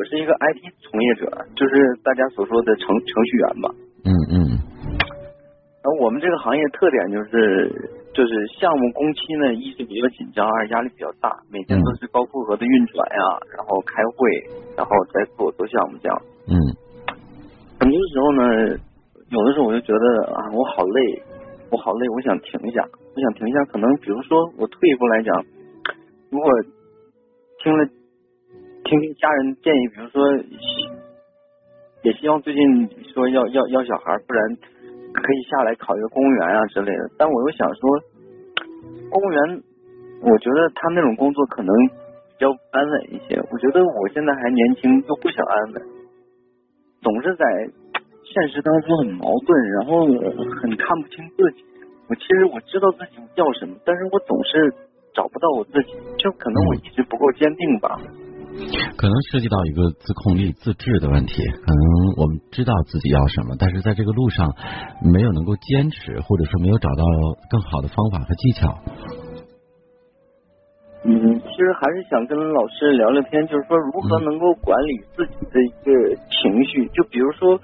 我是一个 IT 从业者，就是大家所说的程程序员吧。嗯嗯。然后我们这个行业特点就是，就是项目工期呢，一是比较紧张，二压力比较大，每天都是高负荷的运转呀，然后开会，然后再做做项目这样。嗯。很多时候呢，有的时候我就觉得啊，我好累，我好累，我想停一下，我想停一下。可能比如说，我退一步来讲，如果听了听听家人建议，比如说也希望最近说要要要小孩，不然。可以下来考一个公务员啊之类的，但我又想说，公务员，我觉得他那种工作可能比较安稳一些。我觉得我现在还年轻，又不想安稳，总是在现实当中很矛盾，然后很看不清自己。我其实我知道自己要什么，但是我总是找不到我自己，就可能我一直不够坚定吧。可能涉及到一个自控力、自制的问题。可能我们知道自己要什么，但是在这个路上没有能够坚持，或者说没有找到更好的方法和技巧。嗯，其实还是想跟老师聊聊天，就是说如何能够管理自己的一个情绪。就比如说。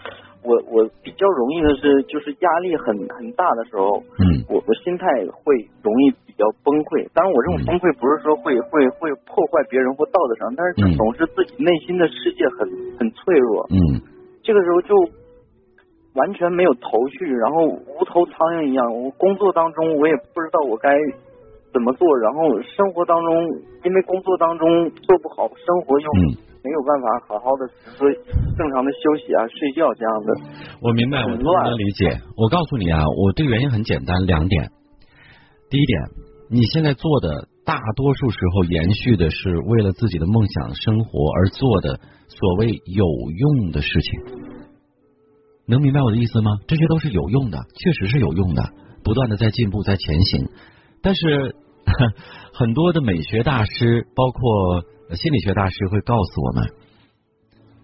我我比较容易的是，就是压力很很大的时候，嗯，我我心态会容易比较崩溃。当然，我这种崩溃不是说会会会破坏别人或道德上，但是总是自己内心的世界很很脆弱，嗯，这个时候就完全没有头绪，然后无头苍蝇一样。我工作当中我也不知道我该怎么做，然后生活当中因为工作当中做不好，生活又。没有办法好好的说正常的休息啊、睡觉这样的。我明白，我能理解。我告诉你啊，我这个原因很简单，两点。第一点，你现在做的大多数时候延续的是为了自己的梦想生活而做的所谓有用的事情，能明白我的意思吗？这些都是有用的，确实是有用的，不断的在进步，在前行。但是 很多的美学大师，包括。心理学大师会告诉我们，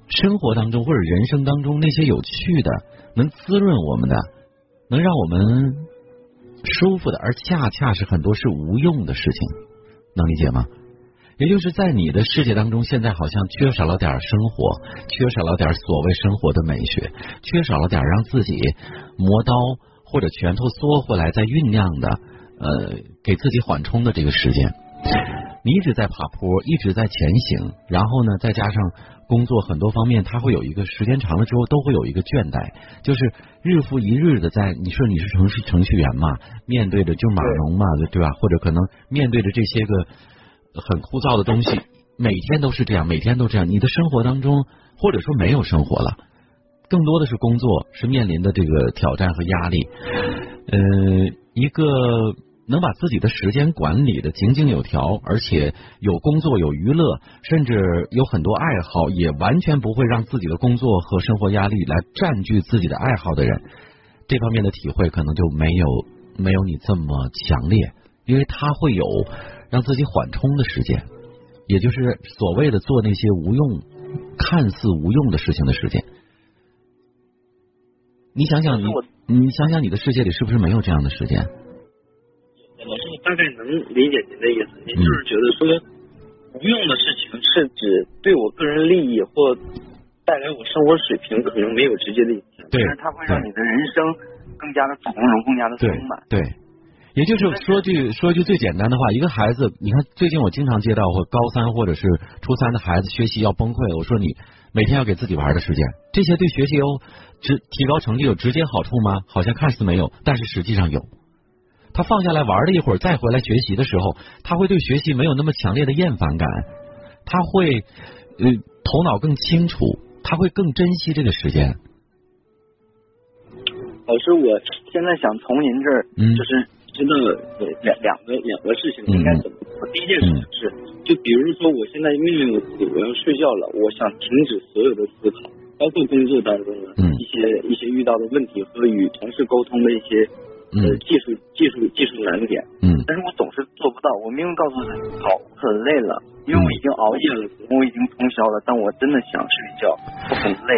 生活当中或者人生当中那些有趣的、能滋润我们的、能让我们舒服的，而恰恰是很多是无用的事情，能理解吗？也就是在你的世界当中，现在好像缺少了点生活，缺少了点所谓生活的美学，缺少了点让自己磨刀或者拳头缩回来再酝酿的，呃，给自己缓冲的这个时间。你一直在爬坡，一直在前行，然后呢，再加上工作很多方面，它会有一个时间长了之后都会有一个倦怠，就是日复一日的在你说你是程序程序员嘛，面对着就码农嘛，对吧？或者可能面对着这些个很枯燥的东西，每天都是这样，每天都这样。你的生活当中或者说没有生活了，更多的是工作，是面临的这个挑战和压力。呃，一个。能把自己的时间管理的井井有条，而且有工作有娱乐，甚至有很多爱好，也完全不会让自己的工作和生活压力来占据自己的爱好的人，这方面的体会可能就没有没有你这么强烈，因为他会有让自己缓冲的时间，也就是所谓的做那些无用、看似无用的事情的时间。你想想，你你想想，你的世界里是不是没有这样的时间？大概能理解您的意思。您就是觉得说，无用的事情是指对我个人利益或带来我生活水平可能没有直接的影响，但是它会让你的人生更加的从容，更加的丰满。对，也就是说句说句最简单的话，一个孩子，你看最近我经常接到或高三或者是初三的孩子学习要崩溃了，我说你每天要给自己玩的时间，这些对学习有直提高成绩有直接好处吗？好像看似没有，但是实际上有。他放下来玩了一会儿，再回来学习的时候，他会对学习没有那么强烈的厌烦感，他会呃头脑更清楚，他会更珍惜这个时间。老师，我现在想从您这儿，嗯就是知道两两个两个事情应该怎么做。第一件事情是，就比如说我现在命令我自己，我要睡觉了，我想停止所有的思考，包括工作当中的一些一些遇到的问题和与同事沟通的一些。呃，技术技术技术难点，嗯，但是我总是做不到。我明明告诉自己，好，很累了，因为我已经熬夜了，我已经通宵了，但我真的想睡觉，我很累，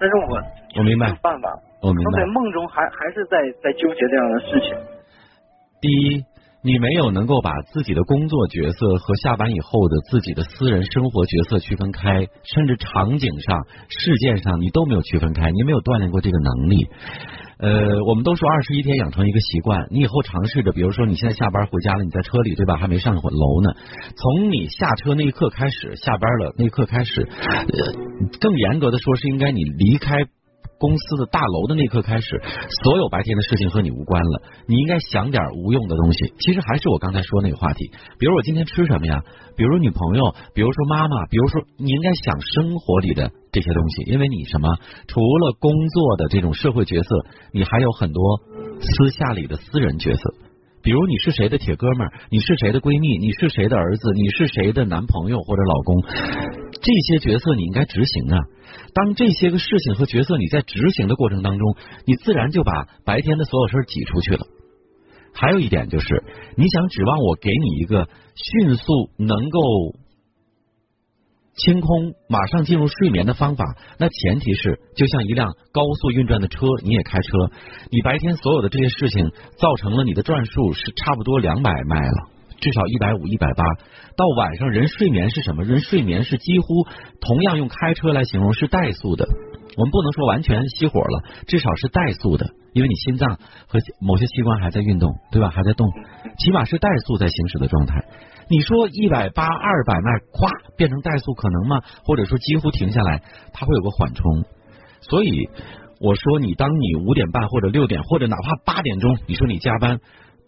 但是我我明白办法，我明白，在梦中还还是在在纠结这样的事情。第一，你没有能够把自己的工作角色和下班以后的自己的私人生活角色区分开，甚至场景上、事件上你都没有区分开，你没有锻炼过这个能力。呃，我们都说二十一天养成一个习惯，你以后尝试着，比如说你现在下班回家了，你在车里对吧？还没上楼呢，从你下车那一刻开始，下班了那一刻开始，呃，更严格的说是应该你离开。公司的大楼的那刻开始，所有白天的事情和你无关了。你应该想点无用的东西。其实还是我刚才说那个话题，比如我今天吃什么呀？比如女朋友，比如说妈妈，比如说你应该想生活里的这些东西，因为你什么？除了工作的这种社会角色，你还有很多私下里的私人角色。比如你是谁的铁哥们儿，你是谁的闺蜜，你是谁的儿子，你是谁的男朋友或者老公，这些角色你应该执行啊。当这些个事情和角色你在执行的过程当中，你自然就把白天的所有事儿挤出去了。还有一点就是，你想指望我给你一个迅速能够清空、马上进入睡眠的方法，那前提是就像一辆高速运转的车，你也开车，你白天所有的这些事情造成了你的转速是差不多两百迈了。至少一百五、一百八，到晚上人睡眠是什么？人睡眠是几乎同样用开车来形容是怠速的。我们不能说完全熄火了，至少是怠速的，因为你心脏和某些器官还在运动，对吧？还在动，起码是怠速在行驶的状态。你说一百八、二百迈，咵变成怠速可能吗？或者说几乎停下来，它会有个缓冲。所以我说，你当你五点半或者六点或者哪怕八点钟，你说你加班。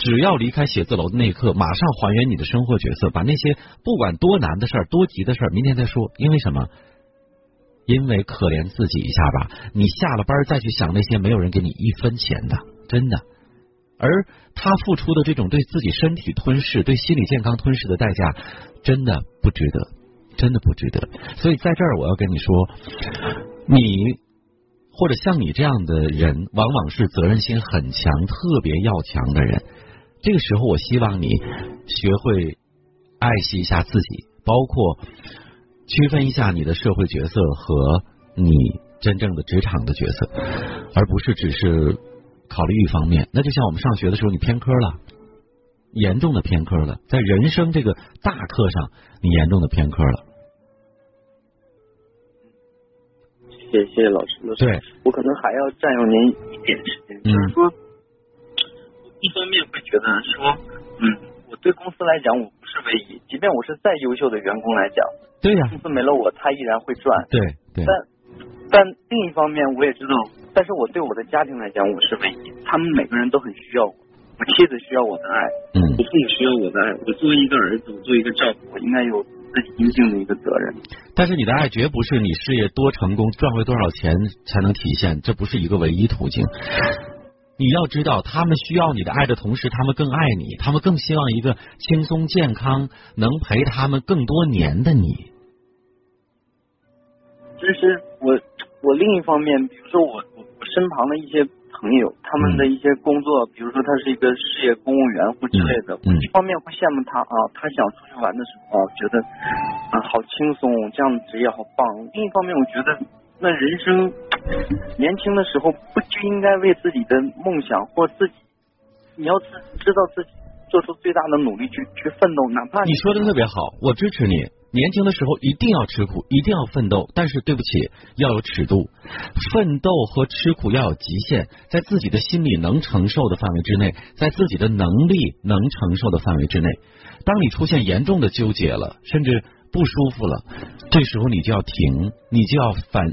只要离开写字楼的那一刻，马上还原你的生活角色，把那些不管多难的事儿、多急的事儿，明天再说。因为什么？因为可怜自己一下吧。你下了班再去想那些没有人给你一分钱的，真的。而他付出的这种对自己身体吞噬、对心理健康吞噬的代价，真的不值得，真的不值得。所以在这儿我要跟你说，你。或者像你这样的人，往往是责任心很强、特别要强的人。这个时候，我希望你学会爱惜一下自己，包括区分一下你的社会角色和你真正的职场的角色，而不是只是考虑一方面。那就像我们上学的时候，你偏科了，严重的偏科了，在人生这个大课上，你严重的偏科了。谢谢老师，对，我可能还要占用您一点时间，就是说，一方面会觉得说，嗯，我对公司来讲我不是唯一，即便我是再优秀的员工来讲，对呀，公司没了我，他依然会赚，对对。但但另一方面，我也知道，但是我对我的家庭来讲，我是唯一，他们每个人都很需要我，我妻子需要我的爱，嗯，我父母需要我的爱，我作为一个儿子，我作为一个丈夫，我应该有。自己应尽的一个责任，但是你的爱绝不是你事业多成功赚回多少钱才能体现，这不是一个唯一途径。你要知道，他们需要你的爱的同时，他们更爱你，他们更希望一个轻松健康、能陪他们更多年的你。就是我，我另一方面，比如说我，我我身旁的一些。朋友，他们的一些工作，比如说他是一个事业公务员或之类的，一方面会羡慕他啊，他想出去玩的时候啊觉得啊好轻松，这样的职业好棒。另一方面，我觉得那人生年轻的时候不就应该为自己的梦想或自己，你要知知道自己做出最大的努力去去奋斗，哪怕你说的特别好，我支持你。年轻的时候一定要吃苦，一定要奋斗，但是对不起，要有尺度。奋斗和吃苦要有极限，在自己的心里能承受的范围之内，在自己的能力能承受的范围之内。当你出现严重的纠结了，甚至不舒服了，这时候你就要停，你就要反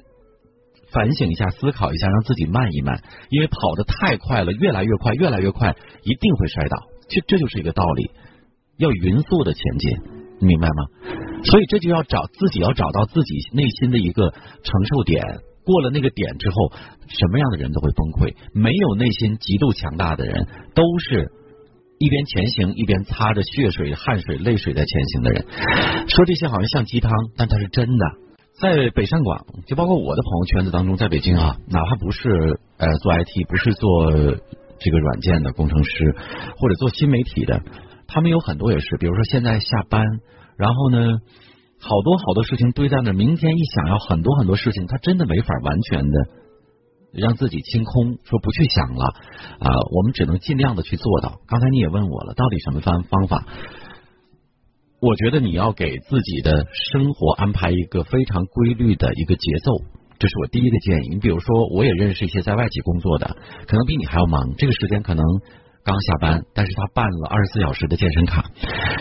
反省一下，思考一下，让自己慢一慢，因为跑得太快了，越来越快，越来越快，一定会摔倒。这这就是一个道理，要匀速的前进。明白吗？所以这就要找自己，要找到自己内心的一个承受点。过了那个点之后，什么样的人都会崩溃。没有内心极度强大的人，都是一边前行一边擦着血水、汗水、泪水在前行的人。说这些好像像鸡汤，但它是真的。在北上广，就包括我的朋友圈子当中，在北京啊，哪怕不是呃做 IT，不是做这个软件的工程师，或者做新媒体的。他们有很多也是，比如说现在下班，然后呢，好多好多事情堆在那，明天一想要很多很多事情，他真的没法完全的让自己清空，说不去想了啊，我们只能尽量的去做到。刚才你也问我了，到底什么方方法？我觉得你要给自己的生活安排一个非常规律的一个节奏，这是我第一个建议。你比如说，我也认识一些在外企工作的，可能比你还要忙，这个时间可能刚下班，但是他办了二十四小时的健身卡，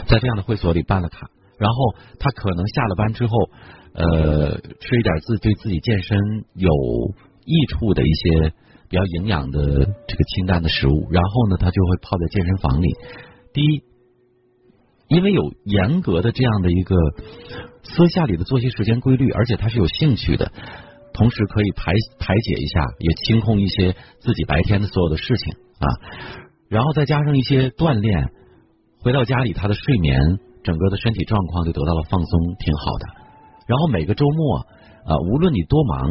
在这样的会所里办了卡，然后他可能下了班之后，呃，吃一点自对自己健身有益处的一些比较营养的这个清淡的食物，然后呢，他就会泡在健身房里。第一。因为有严格的这样的一个私下里的作息时间规律，而且他是有兴趣的，同时可以排排解一下，也清空一些自己白天的所有的事情啊，然后再加上一些锻炼，回到家里他的睡眠，整个的身体状况就得到了放松，挺好的。然后每个周末啊，无论你多忙，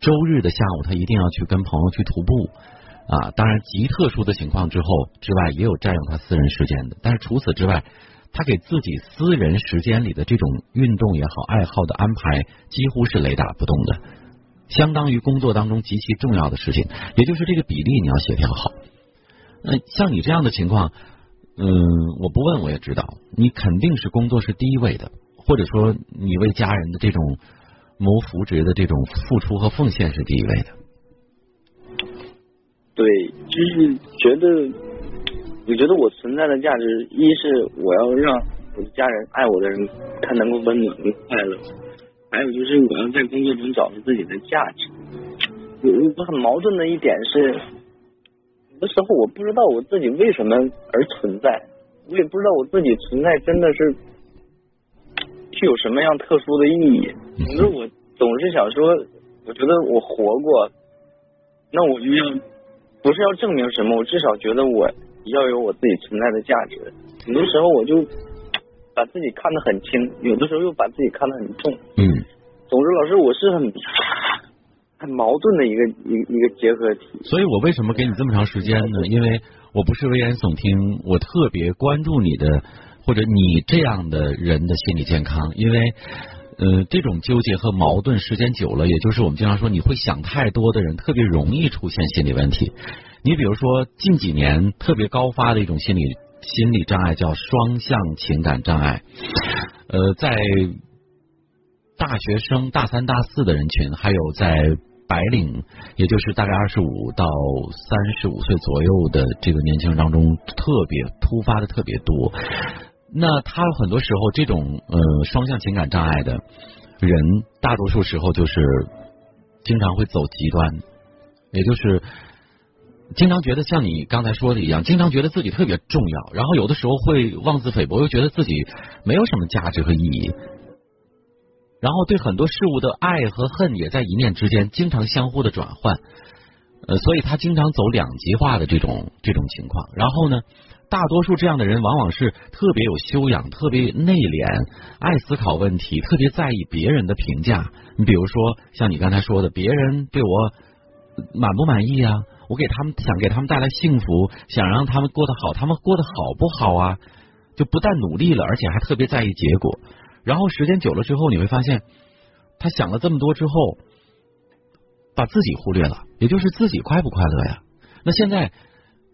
周日的下午他一定要去跟朋友去徒步。啊，当然，极特殊的情况之后之外，也有占用他私人时间的。但是除此之外，他给自己私人时间里的这种运动也好、爱好的安排，几乎是雷打不动的，相当于工作当中极其重要的事情。也就是这个比例你要协调好。那像你这样的情况，嗯，我不问我也知道，你肯定是工作是第一位的，或者说你为家人的这种谋福祉的这种付出和奉献是第一位的。对，就是觉得，我觉得我存在的价值，一是我要让我的家人爱我的人，他能够温暖、快乐；，还有就是我要在工作中找到自己的价值。我我很矛盾的一点是，有的时候我不知道我自己为什么而存在，我也不知道我自己存在真的是具有什么样特殊的意义。总之，我总是想说，我觉得我活过，那我就要。不是要证明什么，我至少觉得我要有我自己存在的价值。很多时候我就把自己看得很轻，有的时候又把自己看得很重。嗯。总之，老师，我是很很矛盾的一个一一个结合体。所以我为什么给你这么长时间呢？因为我不是危言耸听，我特别关注你的或者你这样的人的心理健康，因为。呃，这种纠结和矛盾时间久了，也就是我们经常说你会想太多的人，特别容易出现心理问题。你比如说近几年特别高发的一种心理心理障碍叫双向情感障碍。呃，在大学生大三大四的人群，还有在白领，也就是大概二十五到三十五岁左右的这个年轻人当中，特别突发的特别多。那他很多时候这种呃双向情感障碍的人，大多数时候就是经常会走极端，也就是经常觉得像你刚才说的一样，经常觉得自己特别重要，然后有的时候会妄自菲薄，又觉得自己没有什么价值和意义，然后对很多事物的爱和恨也在一念之间经常相互的转换，呃，所以他经常走两极化的这种这种情况，然后呢？大多数这样的人往往是特别有修养、特别内敛、爱思考问题、特别在意别人的评价。你比如说，像你刚才说的，别人对我满不满意啊？我给他们想给他们带来幸福，想让他们过得好，他们过得好不好啊？就不但努力了，而且还特别在意结果。然后时间久了之后，你会发现，他想了这么多之后，把自己忽略了，也就是自己快不快乐呀？那现在。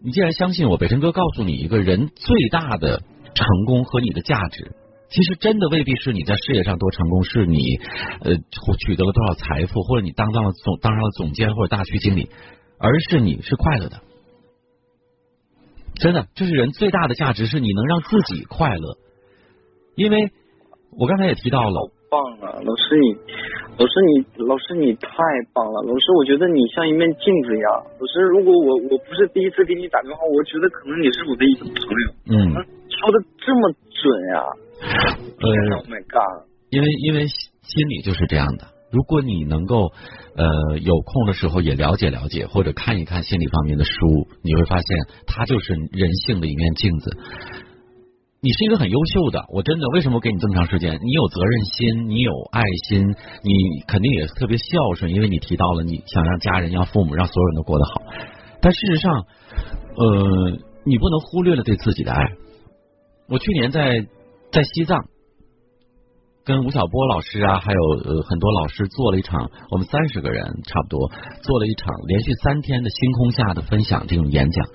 你既然相信我，北辰哥告诉你一个人最大的成功和你的价值，其实真的未必是你在事业上多成功，是你呃取得了多少财富，或者你当上了总当上了总监或者大区经理，而是你是快乐的。真的，这是人最大的价值，是你能让自己快乐。因为我刚才也提到了。棒了，老师你，老师你，老师你太棒了，老师我觉得你像一面镜子一样。老师，如果我我不是第一次给你打电话，我觉得可能你是我的一个朋友。嗯，说的这么准呀。呃，Oh my god！因为因为心理就是这样的，如果你能够呃有空的时候也了解了解或者看一看心理方面的书，你会发现它就是人性的一面镜子。你是一个很优秀的，我真的为什么给你这么长时间？你有责任心，你有爱心，你肯定也特别孝顺，因为你提到了你想让家人、让父母、让所有人都过得好。但事实上，呃，你不能忽略了对自己的爱。我去年在在西藏，跟吴晓波老师啊，还有呃很多老师做了一场，我们三十个人差不多做了一场连续三天的星空下的分享这种演讲。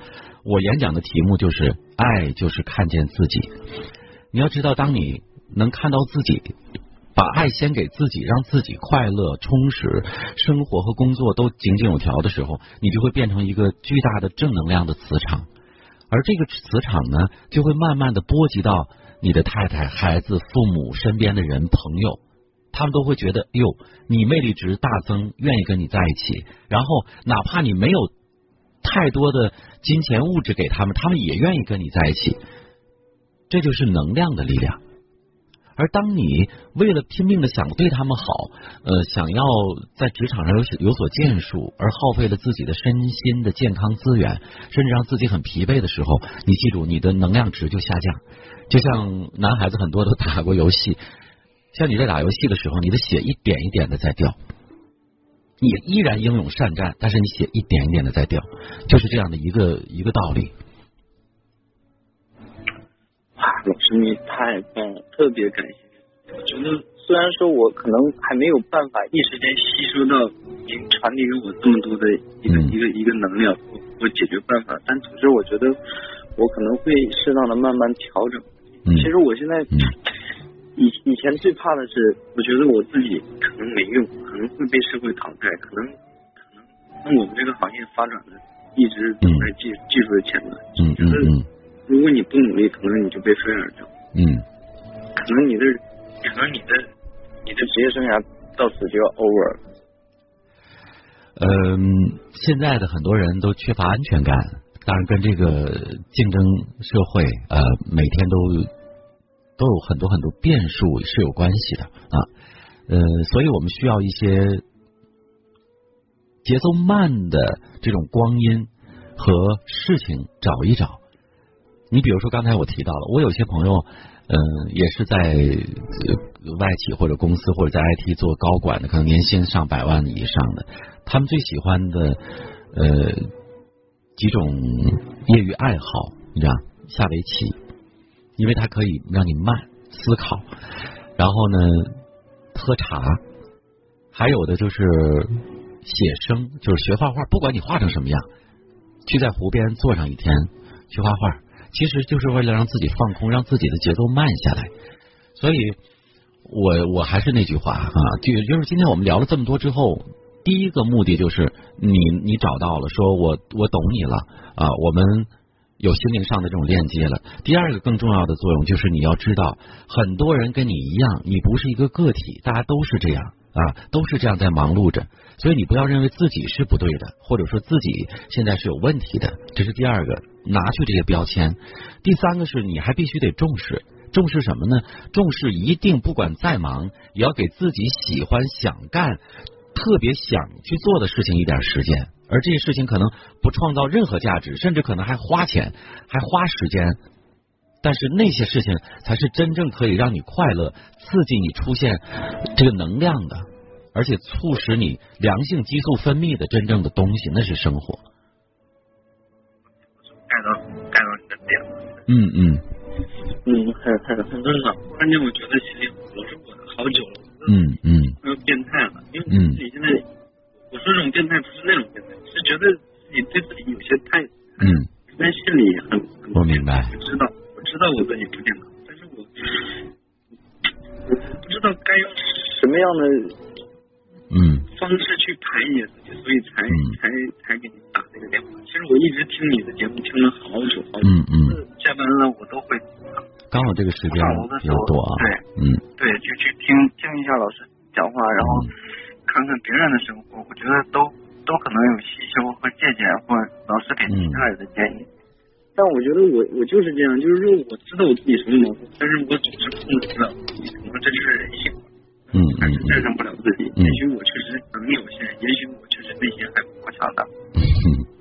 我演讲的题目就是“爱就是看见自己”。你要知道，当你能看到自己，把爱先给自己，让自己快乐、充实，生活和工作都井井有条的时候，你就会变成一个巨大的正能量的磁场。而这个磁场呢，就会慢慢的波及到。你的太太、孩子、父母、身边的人、朋友，他们都会觉得，哟，你魅力值大增，愿意跟你在一起。然后，哪怕你没有太多的金钱物质给他们，他们也愿意跟你在一起。这就是能量的力量。而当你为了拼命的想对他们好，呃，想要在职场上有有所建树，而耗费了自己的身心的健康资源，甚至让自己很疲惫的时候，你记住，你的能量值就下降。就像男孩子很多都打过游戏，像你在打游戏的时候，你的血一点一点的在掉，你依然英勇善战，但是你血一点一点的在掉，就是这样的一个一个道理。哇，老师你太棒了，特别感谢。我觉得虽然说我可能还没有办法一时间吸收到您传递给我这么多的一个一个一个能量和解决办法，但总之我觉得我可能会适当的慢慢调整。其实我现在 以以前最怕的是，我觉得我自己可能没用，可能会被社会淘汰，可能可能那我们这个行业发展的一直走在技技术的前端。嗯嗯嗯。如果你不努力，可能你就被飞而掉。嗯。可能你的可能你的你的职业生涯到此就要 over。嗯，现在的很多人都缺乏安全感，当然跟这个竞争社会呃每天都。都有很多很多变数是有关系的啊，呃，所以我们需要一些节奏慢的这种光阴和事情找一找。你比如说刚才我提到了，我有些朋友，嗯，也是在外企或者公司或者在 IT 做高管的，可能年薪上百万以上的，他们最喜欢的呃几种业余爱好，你知道，下围棋。因为它可以让你慢思考，然后呢，喝茶，还有的就是写生，就是学画画。不管你画成什么样，去在湖边坐上一天去画画，其实就是为了让自己放空，让自己的节奏慢下来。所以，我我还是那句话啊，就就是今天我们聊了这么多之后，第一个目的就是你你找到了，说我我懂你了啊，我们。有心灵上的这种链接了。第二个更重要的作用就是你要知道，很多人跟你一样，你不是一个个体，大家都是这样啊，都是这样在忙碌着。所以你不要认为自己是不对的，或者说自己现在是有问题的，这是第二个，拿去这些标签。第三个是你还必须得重视，重视什么呢？重视一定不管再忙，也要给自己喜欢想干、特别想去做的事情一点时间。而这些事情可能不创造任何价值，甚至可能还花钱，还花时间。但是那些事情才是真正可以让你快乐、刺激你出现这个能量的，而且促使你良性激素分泌的真正的东西，那是生活。盖到盖到你的点了。嗯嗯。嗯，很很很正常。关键我觉得心里我是过的好久了。嗯嗯。快要变态了，因为自己现在。我说这种变态不是那种变态，是觉得自己对自己有些太嗯，但心里很我明白，我知道，我知道我自己不健康，但是我我不知道该用什么样的嗯。方式去排解自己，所以才才才给你打这个电话。其实我一直听你的节目听了好久好久，嗯嗯，下班了我都会刚好这个时间比较多啊，对，嗯，对，就去听听一下老师讲话，然后。看看别人的生活，我觉得都都可能有吸收和借鉴，或老师给其他人的建议。但我觉得我我就是这样，就是说我知道我自己什么毛病，但是我总是控制不了自己，可能这就是人性。嗯嗯。但是战胜不了自己，也许我确实能力有限，也许我确实内心还不够强大。嗯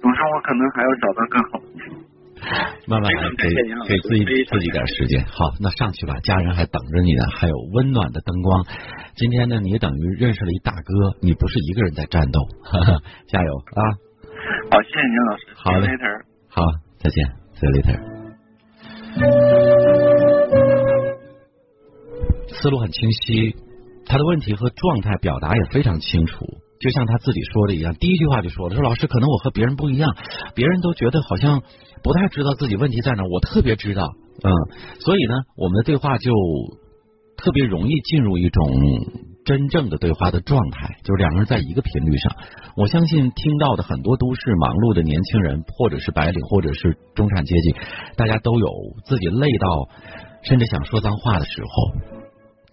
总之，我可能还要找到更好的。慢慢来，给给自己自己点时间。好，那上去吧，家人还等着你呢，还有温暖的灯光。今天呢，你等于认识了一大哥，你不是一个人在战斗，加油啊！好，谢谢您老师。好嘞，好，再见，See you later。思路很清晰，他的问题和状态表达也非常清楚。就像他自己说的一样，第一句话就说了：“说老师，可能我和别人不一样，别人都觉得好像不太知道自己问题在哪，我特别知道。”嗯，所以呢，我们的对话就特别容易进入一种真正的对话的状态，就是两个人在一个频率上。我相信听到的很多都市忙碌的年轻人，或者是白领，或者是中产阶级，大家都有自己累到甚至想说脏话的时候。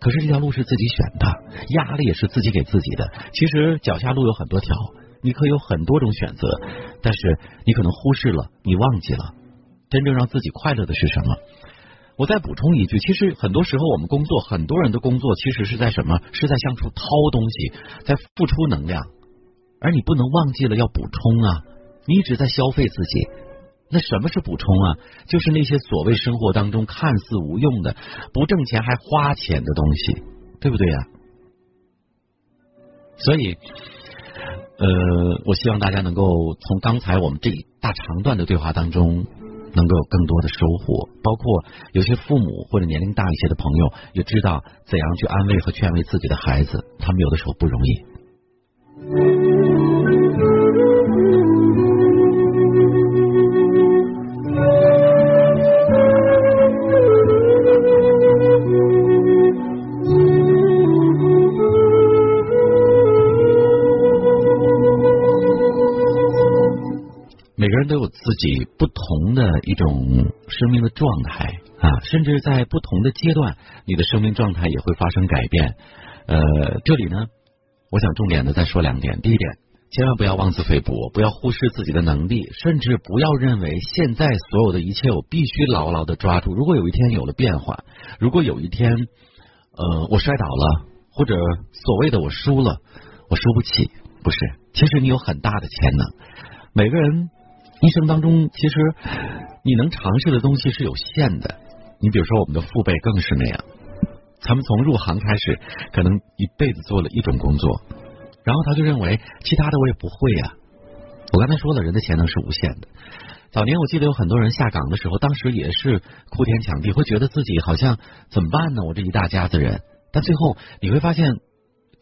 可是这条路是自己选的，压力也是自己给自己的。其实脚下路有很多条，你可以有很多种选择，但是你可能忽视了，你忘记了真正让自己快乐的是什么。我再补充一句，其实很多时候我们工作，很多人的工作其实是在什么？是在向处掏东西，在付出能量，而你不能忘记了要补充啊！你一直在消费自己。那什么是补充啊？就是那些所谓生活当中看似无用的、不挣钱还花钱的东西，对不对呀？所以，呃，我希望大家能够从刚才我们这一大长段的对话当中，能够有更多的收获。包括有些父母或者年龄大一些的朋友，也知道怎样去安慰和劝慰自己的孩子，他们有的时候不容易。自己不同的一种生命的状态啊，甚至在不同的阶段，你的生命状态也会发生改变。呃，这里呢，我想重点的再说两点。第一点，千万不要妄自菲薄，不要忽视自己的能力，甚至不要认为现在所有的一切我必须牢牢的抓住。如果有一天有了变化，如果有一天呃我摔倒了，或者所谓的我输了，我输不起，不是，其实你有很大的潜能。每个人。一生当中，其实你能尝试的东西是有限的。你比如说，我们的父辈更是那样。他们从入行开始，可能一辈子做了一种工作，然后他就认为其他的我也不会呀。我刚才说了，人的潜能是无限的。早年我记得有很多人下岗的时候，当时也是哭天抢地，会觉得自己好像怎么办呢？我这一大家子人，但最后你会发现。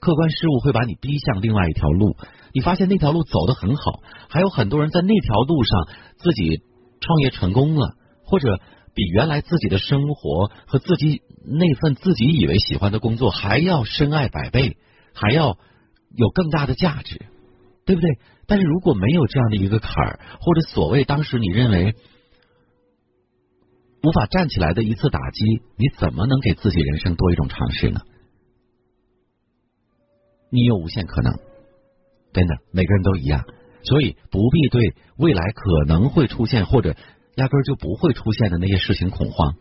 客观事物会把你逼向另外一条路，你发现那条路走得很好，还有很多人在那条路上自己创业成功了，或者比原来自己的生活和自己那份自己以为喜欢的工作还要深爱百倍，还要有更大的价值，对不对？但是如果没有这样的一个坎儿，或者所谓当时你认为无法站起来的一次打击，你怎么能给自己人生多一种尝试呢？你有无限可能，真的，每个人都一样，所以不必对未来可能会出现或者压根就不会出现的那些事情恐慌。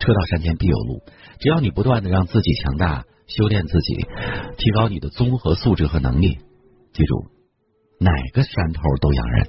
车到山前必有路，只要你不断的让自己强大，修炼自己，提高你的综合素质和能力，记住，哪个山头都养人。